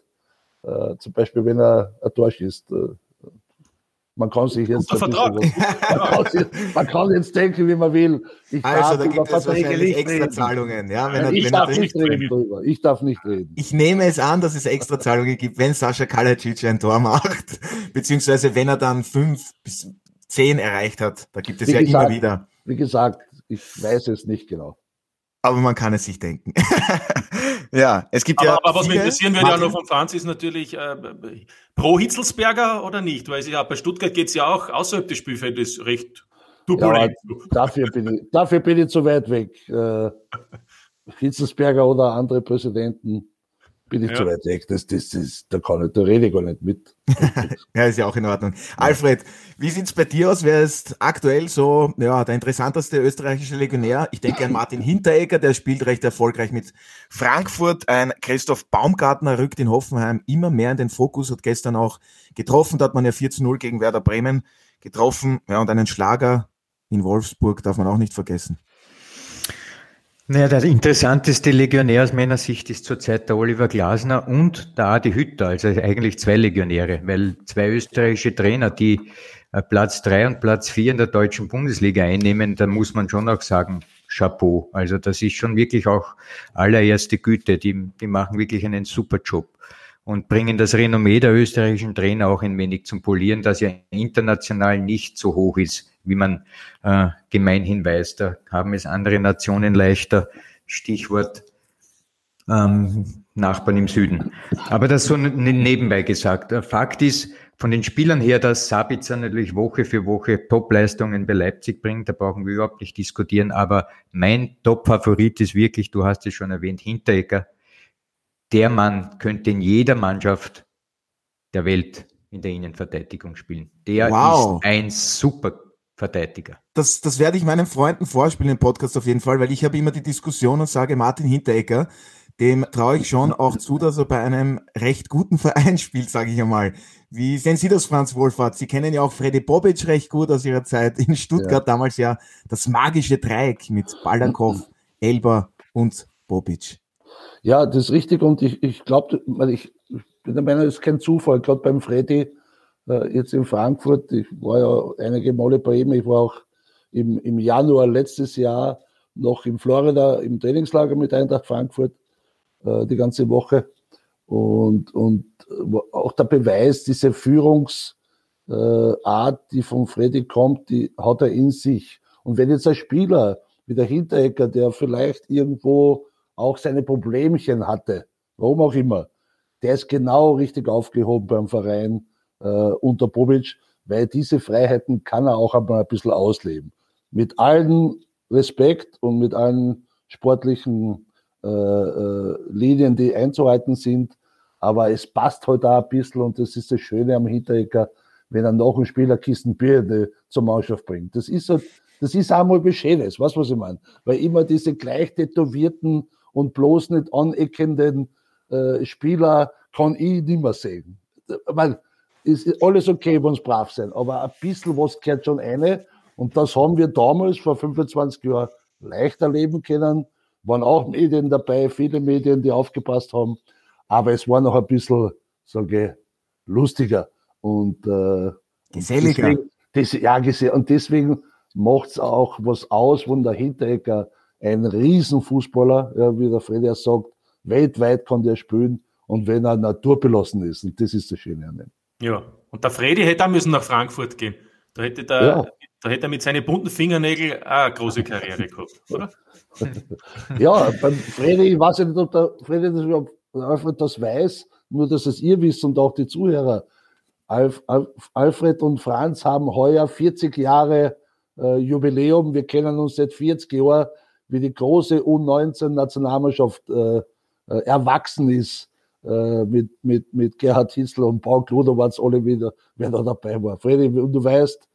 Äh, zum Beispiel, wenn er ein Tor schießt. Äh, man kann sich jetzt, man kann, sich, man kann, jetzt denken, wie man will. Ich also, da gibt es wahrscheinlich extra Zahlungen. Ja, wenn ich, wenn darf nicht reden drüber. ich darf nicht reden. Ich nehme es an, dass es extra Zahlungen gibt, wenn Sascha Kalacic ein Tor macht, beziehungsweise wenn er dann fünf bis zehn erreicht hat. Da gibt es wie ja gesagt, immer wieder. Wie gesagt, ich weiß es nicht genau aber man kann es sich denken. ja, es gibt aber, ja. Aber was mich interessieren würde ja noch von Franz ist natürlich äh, pro Hitzelsberger oder nicht? Weil ja, bei Stuttgart geht es ja auch außerhalb des Spielfeldes recht turbulent. Ja, dafür, bin ich, dafür bin ich zu weit weg. Äh, Hitzelsberger oder andere Präsidenten bin ich ja. zu weit weg. Das, das, das, da kann ich, da rede ich gar nicht mit. ja, ist ja auch in Ordnung. Alfred, wie sieht's bei dir aus? Wer ist aktuell so, ja, der interessanteste österreichische Legionär? Ich denke an Martin Hinteregger, der spielt recht erfolgreich mit Frankfurt. Ein Christoph Baumgartner rückt in Hoffenheim immer mehr in den Fokus, hat gestern auch getroffen. Da hat man ja 4 zu 0 gegen Werder Bremen getroffen. Ja, und einen Schlager in Wolfsburg darf man auch nicht vergessen. Naja, der interessanteste Legionär aus meiner Sicht ist zurzeit der Oliver Glasner und der Adi Hütter, also eigentlich zwei Legionäre, weil zwei österreichische Trainer, die äh, Platz drei und Platz vier in der deutschen Bundesliga einnehmen, da muss man schon auch sagen, Chapeau. Also das ist schon wirklich auch allererste Güte. Die, die machen wirklich einen super Job und bringen das Renommee der österreichischen Trainer auch ein wenig zum Polieren, das ja international nicht so hoch ist wie man äh, gemeinhin weiß. Da haben es andere Nationen leichter. Stichwort ähm, Nachbarn im Süden. Aber das so nebenbei gesagt. Fakt ist, von den Spielern her, dass Sabitzer natürlich Woche für Woche Top-Leistungen bei Leipzig bringt, da brauchen wir überhaupt nicht diskutieren. Aber mein Top-Favorit ist wirklich, du hast es schon erwähnt, Hinteregger. Der Mann könnte in jeder Mannschaft der Welt in der Innenverteidigung spielen. Der wow. ist ein super Verteidiger. Das, das werde ich meinen Freunden vorspielen im Podcast auf jeden Fall, weil ich habe immer die Diskussion und sage, Martin Hinteregger, dem traue ich schon auch zu, dass er bei einem recht guten Verein spielt, sage ich einmal. Wie sehen Sie das, Franz Wohlfahrt? Sie kennen ja auch Freddy Bobic recht gut aus Ihrer Zeit in Stuttgart, ja. damals ja das magische Dreieck mit Baldakow, Elber und Bobic. Ja, das ist richtig und ich, ich glaube, ich bin der Meinung, das ist kein Zufall. Gerade beim Freddy äh, jetzt in Frankfurt. Ich war ja einige Male bei ihm. Ich war auch im, im Januar letztes Jahr noch in Florida im Trainingslager mit Eintracht Frankfurt äh, die ganze Woche. Und, und auch der Beweis, diese Führungsart, die von Freddy kommt, die hat er in sich. Und wenn jetzt ein Spieler wie der Hinterecker, der vielleicht irgendwo auch seine Problemchen hatte, warum auch immer, der ist genau richtig aufgehoben beim Verein äh, unter Bobic, weil diese Freiheiten kann er auch einmal ein bisschen ausleben. Mit allen Respekt und mit allen sportlichen äh, äh, Linien, die einzuhalten sind. aber es passt halt auch ein bisschen und das ist das Schöne am Hinterecker, wenn er noch ein Spieler Kisten Bier zur Mannschaft bringt. Das ist so, das ist einmal was weißt du, was ich meine? Weil immer diese gleich tätowierten und bloß nicht aneckenden äh, Spieler kann ich nicht mehr sehen. Weil es ist alles okay, wenn sie brav sind, aber ein bisschen was gehört schon eine und das haben wir damals vor 25 Jahren leicht erleben können. Waren auch Medien dabei, viele Medien, die aufgepasst haben. Aber es war noch ein bisschen, sage ich, lustiger und äh, geselliger. Das, ja, und deswegen macht es auch was aus, wenn der Hinterecker ein Riesenfußballer, ja, wie der Freddy sagt, weltweit kann der spielen und wenn er naturbelassen ist. Und das ist das Schöne an ihm. Ja, und der Freddy hätte auch müssen nach Frankfurt gehen. Da hätte der, ja. da hätte er mit seinen bunten Fingernägeln auch eine große Karriere gehabt, oder? ja, beim Freddy, ich weiß nicht, ob der Freddy das, ob Alfred das weiß, nur dass es ihr wisst und auch die Zuhörer. Alf, Alf, Alfred und Franz haben heuer 40 Jahre äh, Jubiläum. Wir kennen uns seit 40 Jahren, wie die große U19-Nationalmannschaft äh, äh, erwachsen ist. Äh, mit, mit, mit Gerhard Hissler und Paul es alle wieder, wer da dabei war. Freddy, du weißt,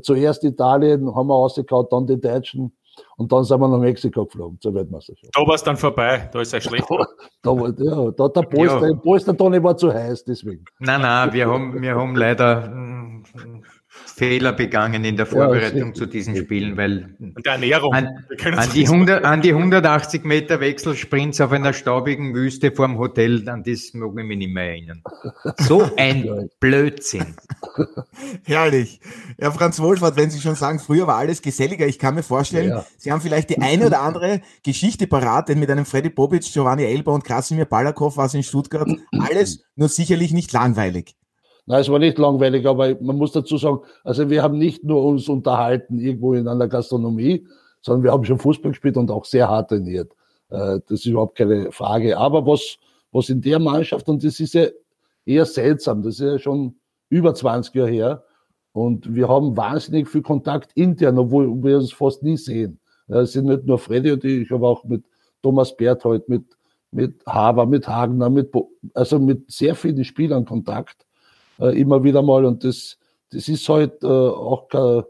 zuerst Italien haben wir rausgehauen, dann die Deutschen und dann sind wir nach Mexiko geflogen zur Weltmeisterschaft. Da war es dann vorbei, da ist er schlecht. da, da, ja, da der Polster, ja. Polster war zu heiß, deswegen. Nein, nein, wir haben, wir haben leider Fehler begangen in der Vorbereitung ja, zu diesen Spielen, weil Ernährung. An, an, die 100, an die 180 Meter Wechselsprints auf einer staubigen Wüste vorm Hotel, an das mag ich mich nicht mehr erinnern. So ein Blödsinn. Herrlich. Ja, Franz Wohlfahrt, wenn Sie schon sagen, früher war alles geselliger, ich kann mir vorstellen, ja. Sie haben vielleicht die eine oder andere Geschichte parat, denn mit einem Freddy Bobic, Giovanni Elber und Krasimir Balakow war es in Stuttgart alles nur sicherlich nicht langweilig. Nein, es war nicht langweilig, aber man muss dazu sagen, also wir haben nicht nur uns unterhalten irgendwo in einer Gastronomie, sondern wir haben schon Fußball gespielt und auch sehr hart trainiert. Äh, das ist überhaupt keine Frage. Aber was, was in der Mannschaft, und das ist ja eher seltsam, das ist ja schon über 20 Jahre her, und wir haben wahnsinnig viel Kontakt intern, obwohl wir uns fast nie sehen. Es sind nicht nur Freddy und ich, habe auch mit Thomas Berthold, mit, mit Haber, mit Hagner, mit, also mit sehr vielen Spielern Kontakt äh, immer wieder mal. Und das, das ist halt äh, auch kein,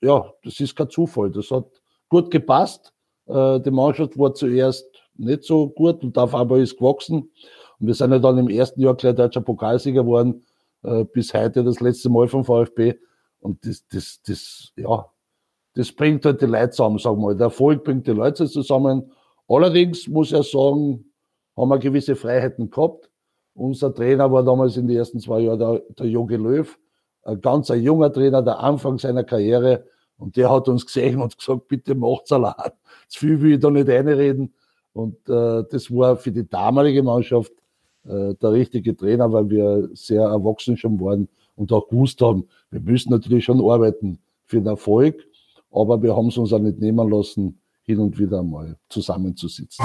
ja, das ist kein Zufall. Das hat gut gepasst. Äh, die Mannschaft war zuerst nicht so gut und auf einmal ist gewachsen. Und wir sind ja dann im ersten Jahr gleich deutscher Pokalsieger geworden, äh, bis heute das letzte Mal vom VfB. Und das, das, das, ja, das bringt halt die Leute zusammen, sagen wir mal. Der Erfolg bringt die Leute zusammen. Allerdings muss er sagen, haben wir gewisse Freiheiten gehabt. Unser Trainer war damals in den ersten zwei Jahren der, der Jogi Löw, ein ganz ein junger Trainer, der Anfang seiner Karriere. Und der hat uns gesehen und gesagt, bitte macht Salat. Zu viel will ich da nicht reinreden. Und äh, das war für die damalige Mannschaft äh, der richtige Trainer, weil wir sehr erwachsen schon waren und auch gewusst haben, wir müssen natürlich schon arbeiten für den Erfolg, aber wir haben es uns auch nicht nehmen lassen, hin und wieder mal zusammenzusitzen.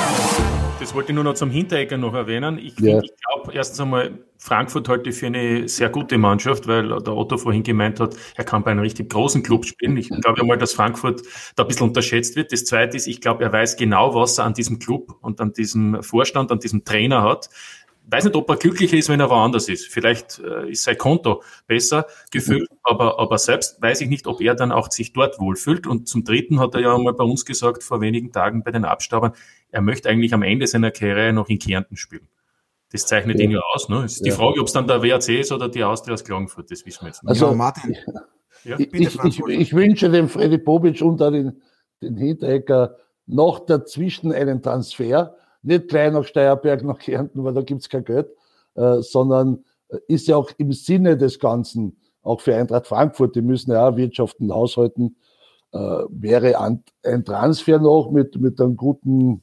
Das wollte ich nur noch zum Hinterecker noch erwähnen. Ich, ja. ich glaube, erstens einmal, Frankfurt halte ich für eine sehr gute Mannschaft, weil der Otto vorhin gemeint hat, er kann bei einem richtig großen Club spielen. Ich glaube einmal, dass Frankfurt da ein bisschen unterschätzt wird. Das Zweite ist, ich glaube, er weiß genau, was er an diesem Club und an diesem Vorstand, an diesem Trainer hat weiß nicht, ob er glücklicher ist, wenn er woanders ist. Vielleicht äh, ist sein Konto besser gefüllt, mhm. aber, aber selbst weiß ich nicht, ob er dann auch sich dort wohlfühlt. Und zum Dritten hat er ja mal bei uns gesagt, vor wenigen Tagen bei den Abstaubern, er möchte eigentlich am Ende seiner Karriere noch in Kärnten spielen. Das zeichnet ja. ihn ja aus. Ne? Es ist ja. die Frage, ob es dann der WRC ist oder die Austria aus Klagenfurt, das wissen wir jetzt nicht. Also, ja, Martin. Ja, ich, ich, ich, wünsche dem Freddy Bobic und den, den Hinterecker noch dazwischen einen Transfer, nicht gleich nach Steierberg, nach Kärnten, weil da gibt's kein Geld, äh, sondern äh, ist ja auch im Sinne des Ganzen, auch für Eintracht Frankfurt, die müssen ja auch wirtschaften, haushalten, äh, wäre ein, ein Transfer noch mit, mit einem guten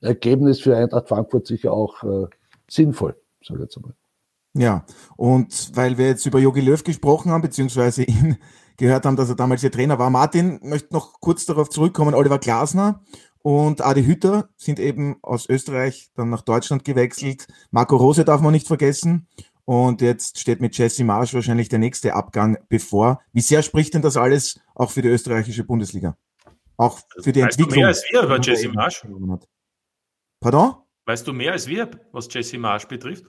Ergebnis für Eintracht Frankfurt sicher auch äh, sinnvoll, sage ich jetzt einmal. Ja, und weil wir jetzt über Jogi Löw gesprochen haben, beziehungsweise ihn gehört haben, dass er damals ihr Trainer war. Martin möchte noch kurz darauf zurückkommen. Oliver Glasner und Adi Hütter sind eben aus Österreich dann nach Deutschland gewechselt. Marco Rose darf man nicht vergessen. Und jetzt steht mit Jesse Marsch wahrscheinlich der nächste Abgang bevor. Wie sehr spricht denn das alles auch für die österreichische Bundesliga? Auch für die weißt Entwicklung. Du mehr als wir über Jesse Marsch? Pardon? Weißt du mehr als wir, was Jesse Marsch betrifft?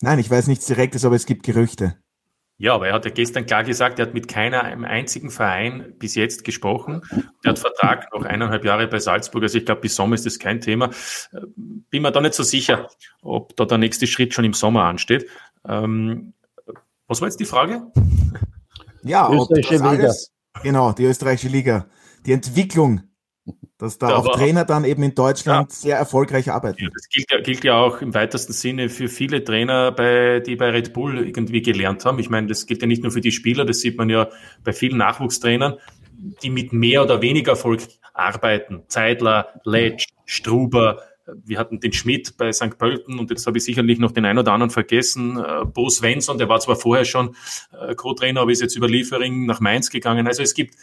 Nein, ich weiß nichts Direktes, aber es gibt Gerüchte. Ja, aber er hat ja gestern klar gesagt, er hat mit keinem einzigen Verein bis jetzt gesprochen. Er hat Vertrag noch eineinhalb Jahre bei Salzburg. Also ich glaube, bis Sommer ist das kein Thema. Bin mir da nicht so sicher, ob da der nächste Schritt schon im Sommer ansteht. Ähm, was war jetzt die Frage? Ja, ob das alles, genau, die österreichische Liga. Die Entwicklung dass da, da auch Trainer dann eben in Deutschland ja. sehr erfolgreich arbeiten. Ja, das gilt ja, gilt ja auch im weitesten Sinne für viele Trainer, bei, die bei Red Bull irgendwie gelernt haben. Ich meine, das gilt ja nicht nur für die Spieler, das sieht man ja bei vielen Nachwuchstrainern, die mit mehr oder weniger Erfolg arbeiten. Zeidler, Letsch, Struber, wir hatten den Schmidt bei St. Pölten und jetzt habe ich sicherlich noch den einen oder anderen vergessen. Äh, Bo Svensson, der war zwar vorher schon äh, Co-Trainer, aber ist jetzt über Liefering nach Mainz gegangen. Also es gibt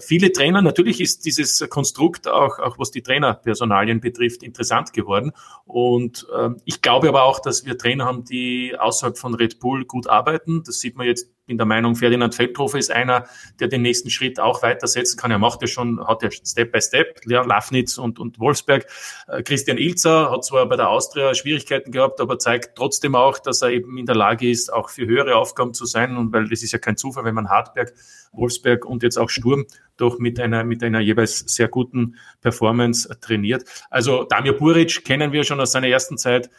viele Trainer, natürlich ist dieses Konstrukt auch, auch was die Trainerpersonalien betrifft, interessant geworden. Und äh, ich glaube aber auch, dass wir Trainer haben, die außerhalb von Red Bull gut arbeiten. Das sieht man jetzt bin der Meinung, Ferdinand Feldhofer ist einer, der den nächsten Schritt auch weitersetzen kann. Er macht ja schon, hat ja Step by Step, Lafnitz und, und Wolfsberg. Äh, Christian Ilzer hat zwar bei der Austria Schwierigkeiten gehabt, aber zeigt trotzdem auch, dass er eben in der Lage ist, auch für höhere Aufgaben zu sein. Und weil das ist ja kein Zufall, wenn man Hartberg, Wolfsberg und jetzt auch Sturm doch mit einer, mit einer jeweils sehr guten Performance trainiert. Also Damir Buric kennen wir schon aus seiner ersten Zeit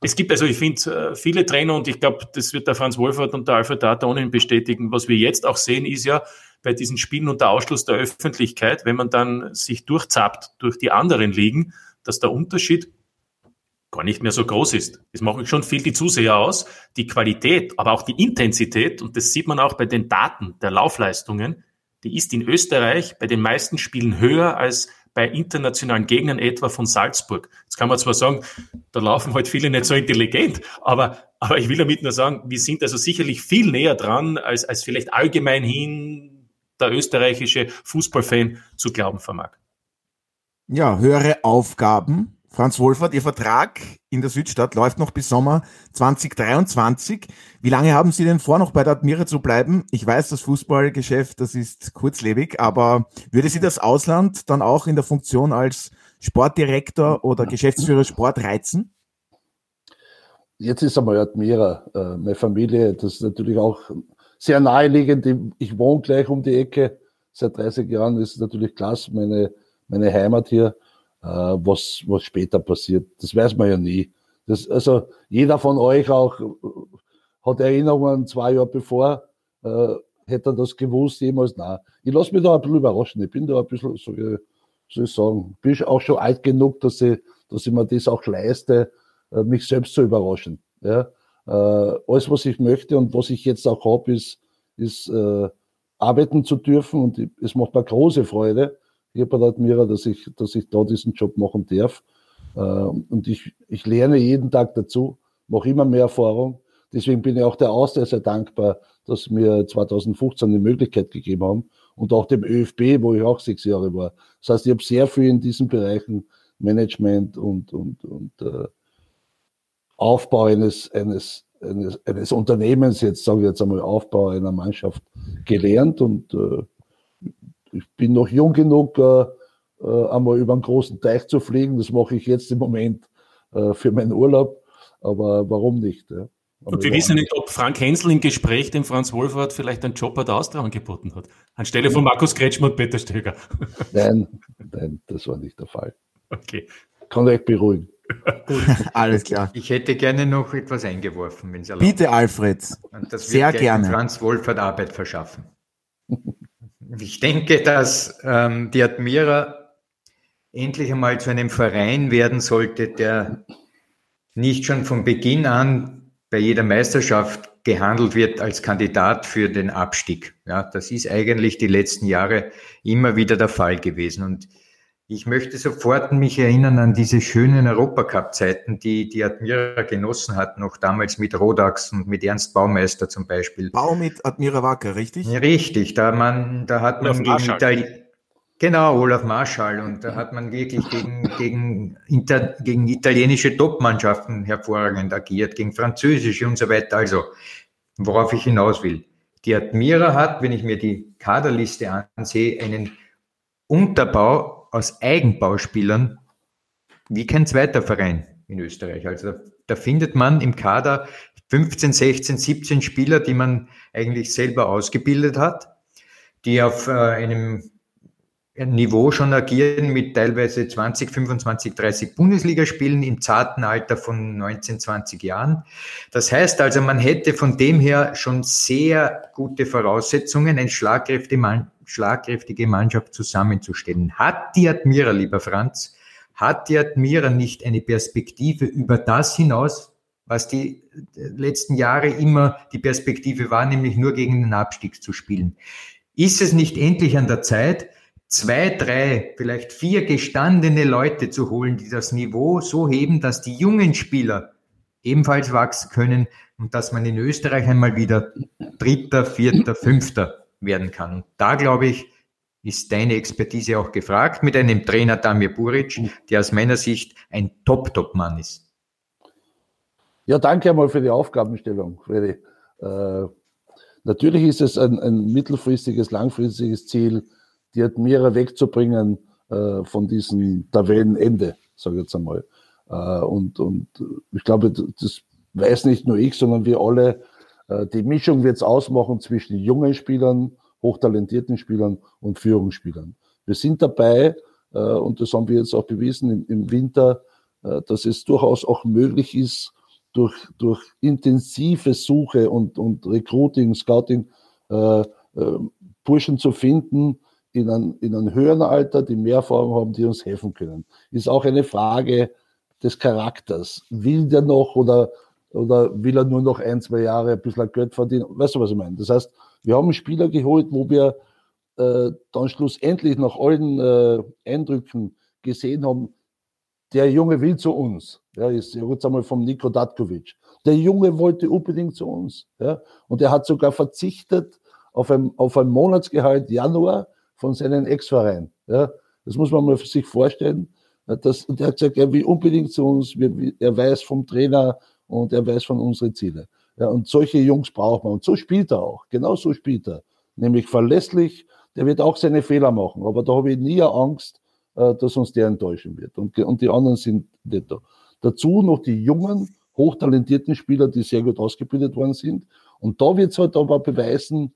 es gibt also, ich finde, äh, viele Trainer und ich glaube, das wird der Franz Wolfert und der Alfred ohnehin bestätigen. Was wir jetzt auch sehen, ist ja bei diesen Spielen unter Ausschluss der Öffentlichkeit, wenn man dann sich durchzappt durch die anderen Ligen, dass der Unterschied gar nicht mehr so groß ist. Das macht schon viel die Zuseher aus. Die Qualität, aber auch die Intensität, und das sieht man auch bei den Daten der Laufleistungen, die ist in Österreich bei den meisten Spielen höher als bei internationalen Gegnern etwa von Salzburg. Jetzt kann man zwar sagen, da laufen halt viele nicht so intelligent, aber, aber ich will damit nur sagen, wir sind also sicherlich viel näher dran, als, als vielleicht allgemein hin der österreichische Fußballfan zu glauben vermag. Ja, höhere Aufgaben, Franz Wolfert, Ihr Vertrag in der Südstadt läuft noch bis Sommer 2023. Wie lange haben Sie denn vor, noch bei der Admira zu bleiben? Ich weiß, das Fußballgeschäft, das ist kurzlebig, aber würde Sie das Ausland dann auch in der Funktion als Sportdirektor oder Geschäftsführer Sport reizen? Jetzt ist einmal Admira, äh, meine Familie, das ist natürlich auch sehr naheliegend. Ich wohne gleich um die Ecke seit 30 Jahren, ist natürlich klasse, meine, meine Heimat hier. Äh, was, was später passiert. Das weiß man ja nie. Das, also jeder von euch auch äh, hat Erinnerungen zwei Jahre bevor, äh, hätte er das gewusst, jemals, nein. Ich lasse mich da ein bisschen überraschen. Ich bin da ein bisschen, so, soll ich sagen, bin auch schon alt genug, dass ich, dass ich mir das auch leiste, äh, mich selbst zu überraschen. Ja? Äh, alles, was ich möchte und was ich jetzt auch habe, ist, ist äh, arbeiten zu dürfen und es macht mir große Freude der Admira, dass ich, dass ich da diesen Job machen darf. Äh, und ich, ich lerne jeden Tag dazu, mache immer mehr Erfahrung. Deswegen bin ich auch der Austria sehr dankbar, dass mir 2015 die Möglichkeit gegeben haben und auch dem ÖFB, wo ich auch sechs Jahre war. Das heißt, ich habe sehr viel in diesen Bereichen Management und, und, und äh, Aufbau eines, eines, eines, eines Unternehmens, jetzt sage ich jetzt einmal Aufbau einer Mannschaft gelernt und äh, ich bin noch jung genug, äh, äh, einmal über einen großen Teich zu fliegen. Das mache ich jetzt im Moment äh, für meinen Urlaub. Aber warum nicht? Ja? Und wir wissen nicht, ob Frank Hensel im Gespräch dem Franz Wohlfahrt vielleicht einen Job bei der Austria angeboten hat. Anstelle von Markus Kretschmer und Peter Stöger. Nein, nein, das war nicht der Fall. Okay. Kann euch beruhigen. Alles klar. Ich hätte gerne noch etwas eingeworfen, wenn Sie erlauben. Bitte, Alfred. Sehr gerne. Franz Wohlfahrt Arbeit verschaffen. Ich denke, dass ähm, die Admira endlich einmal zu einem Verein werden sollte, der nicht schon von Beginn an bei jeder Meisterschaft gehandelt wird als Kandidat für den Abstieg. Ja, das ist eigentlich die letzten Jahre immer wieder der Fall gewesen. Und Ich möchte sofort mich erinnern an diese schönen Europacup-Zeiten, die die Admira genossen hat, noch damals mit Rodax und mit Ernst Baumeister zum Beispiel. Bau mit Admira Wacker, richtig? Richtig, da, man, da hat man gegen Itali Genau, Olaf Marschall. Und da hat man wirklich gegen, gegen, Inter, gegen italienische Top-Mannschaften hervorragend agiert, gegen französische und so weiter. Also, worauf ich hinaus will. Die Admira hat, wenn ich mir die Kaderliste ansehe, einen Unterbau aus Eigenbauspielern wie kein zweiter Verein in Österreich. Also da, da findet man im Kader 15, 16, 17 Spieler, die man eigentlich selber ausgebildet hat, die auf äh, einem Niveau schon agieren mit teilweise 20, 25, 30 Bundesligaspielen im zarten Alter von 19, 20 Jahren. Das heißt also, man hätte von dem her schon sehr gute Voraussetzungen, eine schlagkräftige Mannschaft zusammenzustellen. Hat die Admira, lieber Franz, hat die Admira nicht eine Perspektive über das hinaus, was die letzten Jahre immer die Perspektive war, nämlich nur gegen den Abstieg zu spielen? Ist es nicht endlich an der Zeit, zwei, drei, vielleicht vier gestandene Leute zu holen, die das Niveau so heben, dass die jungen Spieler ebenfalls wachsen können und dass man in Österreich einmal wieder Dritter, Vierter, Fünfter werden kann. Und da glaube ich, ist deine Expertise auch gefragt mit einem Trainer Damir Buric, der aus meiner Sicht ein Top-Top-Mann ist. Ja, danke einmal für die Aufgabenstellung, Freddy. Äh, natürlich ist es ein, ein mittelfristiges, langfristiges Ziel, die Admira wegzubringen äh, von diesem Tabellenende, sage ich jetzt einmal. Äh, und, und ich glaube, das weiß nicht nur ich, sondern wir alle. Äh, die Mischung wird es ausmachen zwischen jungen Spielern, hochtalentierten Spielern und Führungsspielern. Wir sind dabei, äh, und das haben wir jetzt auch bewiesen im, im Winter, äh, dass es durchaus auch möglich ist, durch, durch intensive Suche und, und Recruiting, Scouting, äh, äh, Burschen zu finden, in einem, in einem höheren Alter, die mehr Erfahrung haben, die uns helfen können. Ist auch eine Frage des Charakters. Will der noch oder, oder will er nur noch ein, zwei Jahre ein bisschen Geld verdienen? Weißt du, was ich meine? Das heißt, wir haben Spieler geholt, wo wir äh, dann schlussendlich nach allen äh, Eindrücken gesehen haben, der Junge will zu uns. Ja, ist jetzt einmal vom Niko Datkovic. Der Junge wollte unbedingt zu uns. Ja, und er hat sogar verzichtet auf ein, auf ein Monatsgehalt Januar, von seinem Ex-Verein. Ja, das muss man mal für sich vorstellen. Das, der hat gesagt, er will unbedingt zu uns, er weiß vom Trainer und er weiß von unseren Zielen. Ja, und solche Jungs braucht man. Und so spielt er auch. Genau so spielt er. Nämlich verlässlich. Der wird auch seine Fehler machen. Aber da habe ich nie Angst, äh, dass uns der enttäuschen wird. Und, und die anderen sind nicht da. Dazu noch die jungen, hochtalentierten Spieler, die sehr gut ausgebildet worden sind. Und da wird es halt aber beweisen,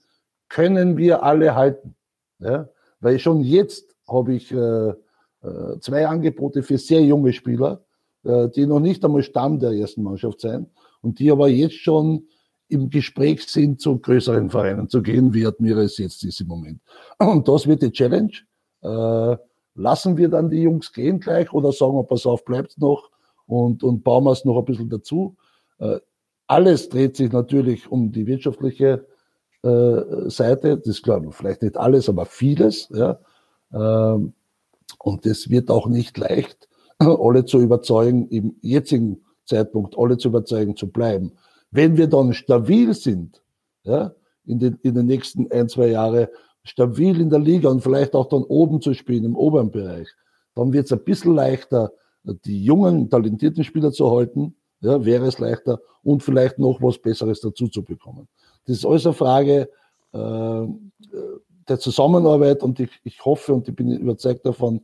können wir alle halten. Ja? Weil schon jetzt habe ich äh, äh, zwei Angebote für sehr junge Spieler, äh, die noch nicht einmal Stamm der ersten Mannschaft sein und die aber jetzt schon im Gespräch sind, zu größeren Vereinen zu gehen, wie Admira es jetzt ist im Moment. Und das wird die Challenge. Äh, lassen wir dann die Jungs gehen gleich oder sagen wir, pass auf, bleibt noch und, und bauen wir es noch ein bisschen dazu. Äh, alles dreht sich natürlich um die wirtschaftliche Seite. Das glaube ich, vielleicht nicht alles, aber vieles. Ja. Ähm, und es wird auch nicht leicht, alle zu überzeugen, im jetzigen Zeitpunkt alle zu überzeugen, zu bleiben. Wenn wir dann stabil sind, ja, in den, in den nächsten ein, zwei Jahren, stabil in der Liga und vielleicht auch dann oben zu spielen, im oberen Bereich, dann wird es ein bisschen leichter, die jungen, talentierten Spieler zu halten, ja, wäre es leichter und vielleicht noch was Besseres dazu zu bekommen. Das ist alles eine Frage äh, der Zusammenarbeit und ich, ich hoffe und ich bin überzeugt davon,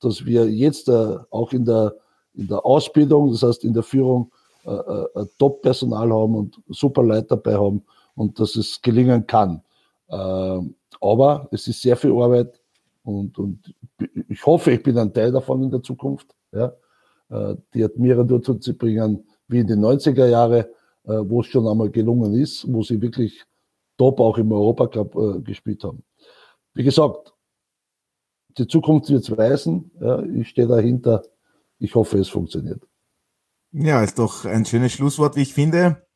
dass wir jetzt äh, auch in der, in der Ausbildung, das heißt in der Führung, äh, äh, Top-Personal haben und super Leute dabei haben und dass es gelingen kann. Äh, aber es ist sehr viel Arbeit und, und ich hoffe, ich bin ein Teil davon in der Zukunft, ja, äh, die Admira dazu zu bringen, wie in den 90er Jahren, wo es schon einmal gelungen ist, wo sie wirklich top auch im Europacup äh, gespielt haben. Wie gesagt, die Zukunft wird es weisen. Ja, ich stehe dahinter. Ich hoffe, es funktioniert. Ja, ist doch ein schönes Schlusswort, wie ich finde.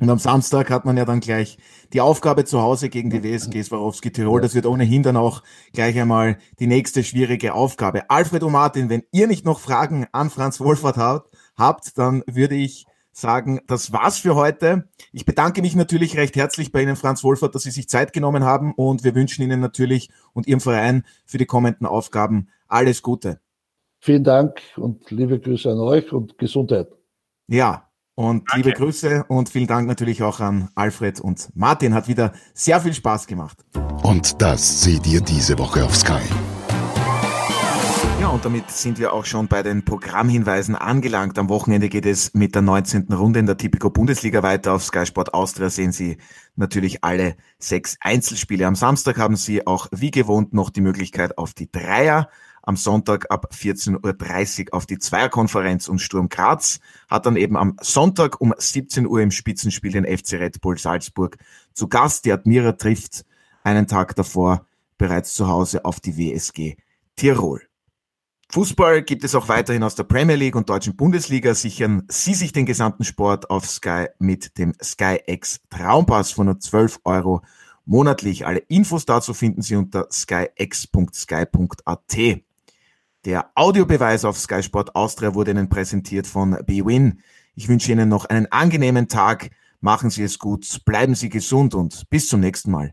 Und am Samstag hat man ja dann gleich die Aufgabe zu Hause gegen die WSG Swarovski Tirol. Das wird ohnehin dann auch gleich einmal die nächste schwierige Aufgabe. Alfred und Martin, wenn ihr nicht noch Fragen an Franz Wohlfahrt habt, habt, dann würde ich sagen, das war's für heute. Ich bedanke mich natürlich recht herzlich bei Ihnen, Franz Wohlfahrt, dass Sie sich Zeit genommen haben und wir wünschen Ihnen natürlich und Ihrem Verein für die kommenden Aufgaben alles Gute. Vielen Dank und liebe Grüße an euch und Gesundheit. Ja, und Danke. liebe Grüße und vielen Dank natürlich auch an Alfred und Martin. Hat wieder sehr viel Spaß gemacht. Und das seht ihr diese Woche auf Sky. Ja, und damit sind wir auch schon bei den Programmhinweisen angelangt. Am Wochenende geht es mit der 19. Runde in der Tipico Bundesliga weiter. Auf Sky Sport Austria sehen Sie natürlich alle sechs Einzelspiele. Am Samstag haben Sie auch wie gewohnt noch die Möglichkeit auf die Dreier. Am Sonntag ab 14.30 Uhr auf die Zweierkonferenz und Sturm Graz hat dann eben am Sonntag um 17 Uhr im Spitzenspiel den FC Red Bull Salzburg zu Gast. Die Admira trifft einen Tag davor bereits zu Hause auf die WSG Tirol. Fußball gibt es auch weiterhin aus der Premier League und deutschen Bundesliga. Sichern Sie sich den gesamten Sport auf Sky mit dem Sky X Traumpass von nur 12 Euro monatlich. Alle Infos dazu finden Sie unter skyx.sky.at. Der Audiobeweis auf Sky Sport Austria wurde Ihnen präsentiert von BWin. Ich wünsche Ihnen noch einen angenehmen Tag. Machen Sie es gut, bleiben Sie gesund und bis zum nächsten Mal.